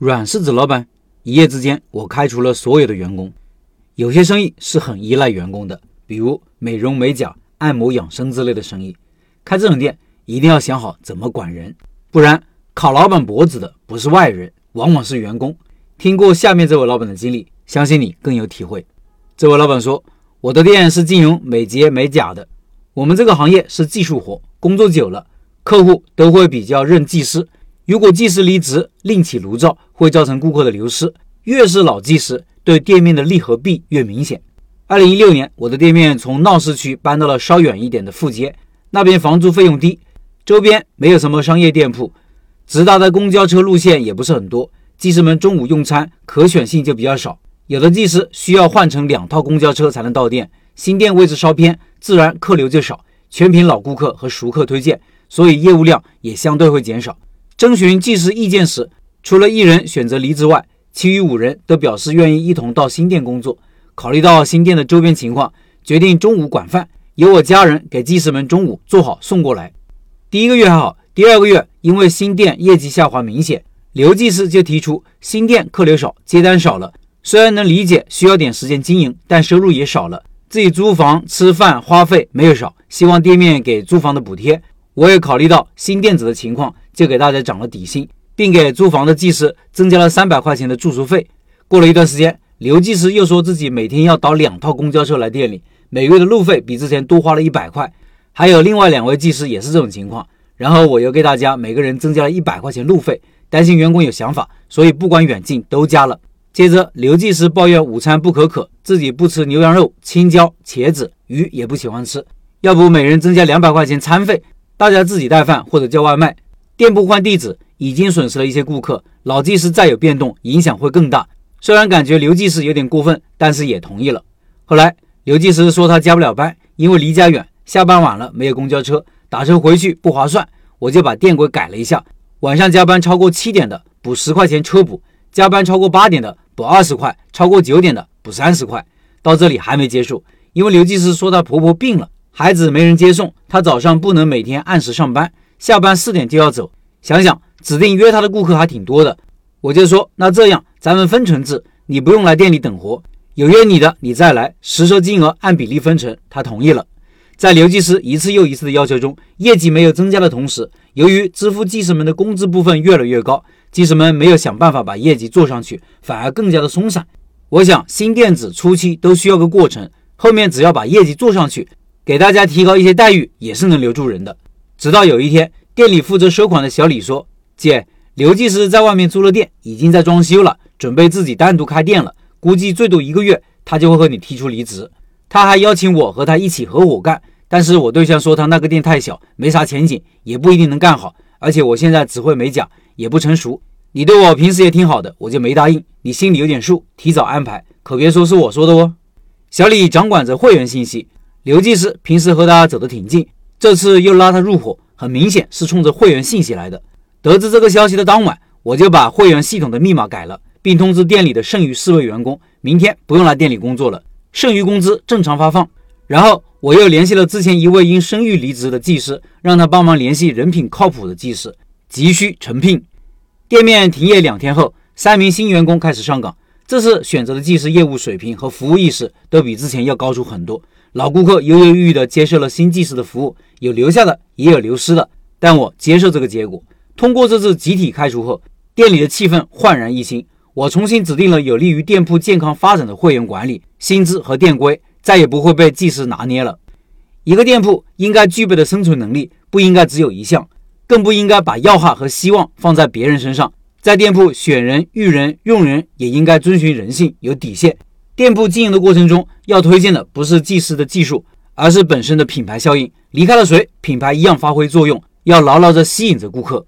软柿子老板，一夜之间我开除了所有的员工。有些生意是很依赖员工的，比如美容美甲、按摩养生之类的生意。开这种店一定要想好怎么管人，不然烤老板脖子的不是外人，往往是员工。听过下面这位老板的经历，相信你更有体会。这位老板说：“我的店是经营美睫美甲的，我们这个行业是技术活，工作久了，客户都会比较认技师。如果技师离职，另起炉灶，会造成顾客的流失。越是老技师。”对店面的利和弊越明显。二零一六年，我的店面从闹市区搬到了稍远一点的富街，那边房租费用低，周边没有什么商业店铺，直达的公交车路线也不是很多。技师们中午用餐可选性就比较少，有的技师需要换乘两套公交车才能到店。新店位置稍偏，自然客流就少，全凭老顾客和熟客推荐，所以业务量也相对会减少。征询技师意见时，除了一人选择离职外，其余五人都表示愿意一同到新店工作。考虑到新店的周边情况，决定中午管饭，由我家人给技师们中午做好送过来。第一个月还好，第二个月因为新店业绩下滑明显，刘技师就提出新店客流少，接单少了。虽然能理解需要点时间经营，但收入也少了。自己租房吃饭花费没有少，希望店面给租房的补贴。我也考虑到新店子的情况，就给大家涨了底薪。并给租房的技师增加了三百块钱的住宿费。过了一段时间，刘技师又说自己每天要倒两套公交车来店里，每月的路费比之前多花了一百块。还有另外两位技师也是这种情况。然后我又给大家每个人增加了一百块钱路费，担心员工有想法，所以不管远近都加了。接着，刘技师抱怨午餐不可可，自己不吃牛羊肉、青椒、茄子、鱼也不喜欢吃，要不每人增加两百块钱餐费，大家自己带饭或者叫外卖。店铺换地址。已经损失了一些顾客，老技师再有变动，影响会更大。虽然感觉刘技师有点过分，但是也同意了。后来刘技师说他加不了班，因为离家远，下班晚了没有公交车，打车回去不划算。我就把店规改了一下，晚上加班超过七点的补十块钱车补，加班超过八点的补二十块，超过九点的补三十块。到这里还没结束，因为刘技师说他婆婆病了，孩子没人接送，他早上不能每天按时上班，下班四点就要走。想想。指定约他的顾客还挺多的，我就说那这样咱们分成制，你不用来店里等活，有约你的你再来，实收金额按比例分成。他同意了。在刘技师一次又一次的要求中，业绩没有增加的同时，由于支付技师们的工资部分越来越高，技师们没有想办法把业绩做上去，反而更加的松散。我想新店子初期都需要个过程，后面只要把业绩做上去，给大家提高一些待遇，也是能留住人的。直到有一天，店里负责收款的小李说。姐，刘技师在外面租了店，已经在装修了，准备自己单独开店了。估计最多一个月，他就会和你提出离职。他还邀请我和他一起合伙干，但是我对象说他那个店太小，没啥前景，也不一定能干好。而且我现在只会美甲，也不成熟。你对我平时也挺好的，我就没答应。你心里有点数，提早安排，可别说是我说的哦。小李掌管着会员信息，刘技师平时和他走得挺近，这次又拉他入伙，很明显是冲着会员信息来的。得知这个消息的当晚，我就把会员系统的密码改了，并通知店里的剩余四位员工，明天不用来店里工作了，剩余工资正常发放。然后我又联系了之前一位因生育离职的技师，让他帮忙联系人品靠谱的技师，急需成聘。店面停业两天后，三名新员工开始上岗。这次选择的技师业务水平和服务意识都比之前要高出很多。老顾客犹犹豫豫地接受了新技师的服务，有留下的，也有流失的，但我接受这个结果。通过这次集体开除后，店里的气氛焕然一新。我重新指定了有利于店铺健康发展的会员管理、薪资和店规，再也不会被技师拿捏了。一个店铺应该具备的生存能力不应该只有一项，更不应该把要害和希望放在别人身上。在店铺选人、育人、用人也应该遵循人性，有底线。店铺经营的过程中，要推荐的不是技师的技术，而是本身的品牌效应。离开了谁，品牌一样发挥作用。要牢牢地吸引着顾客。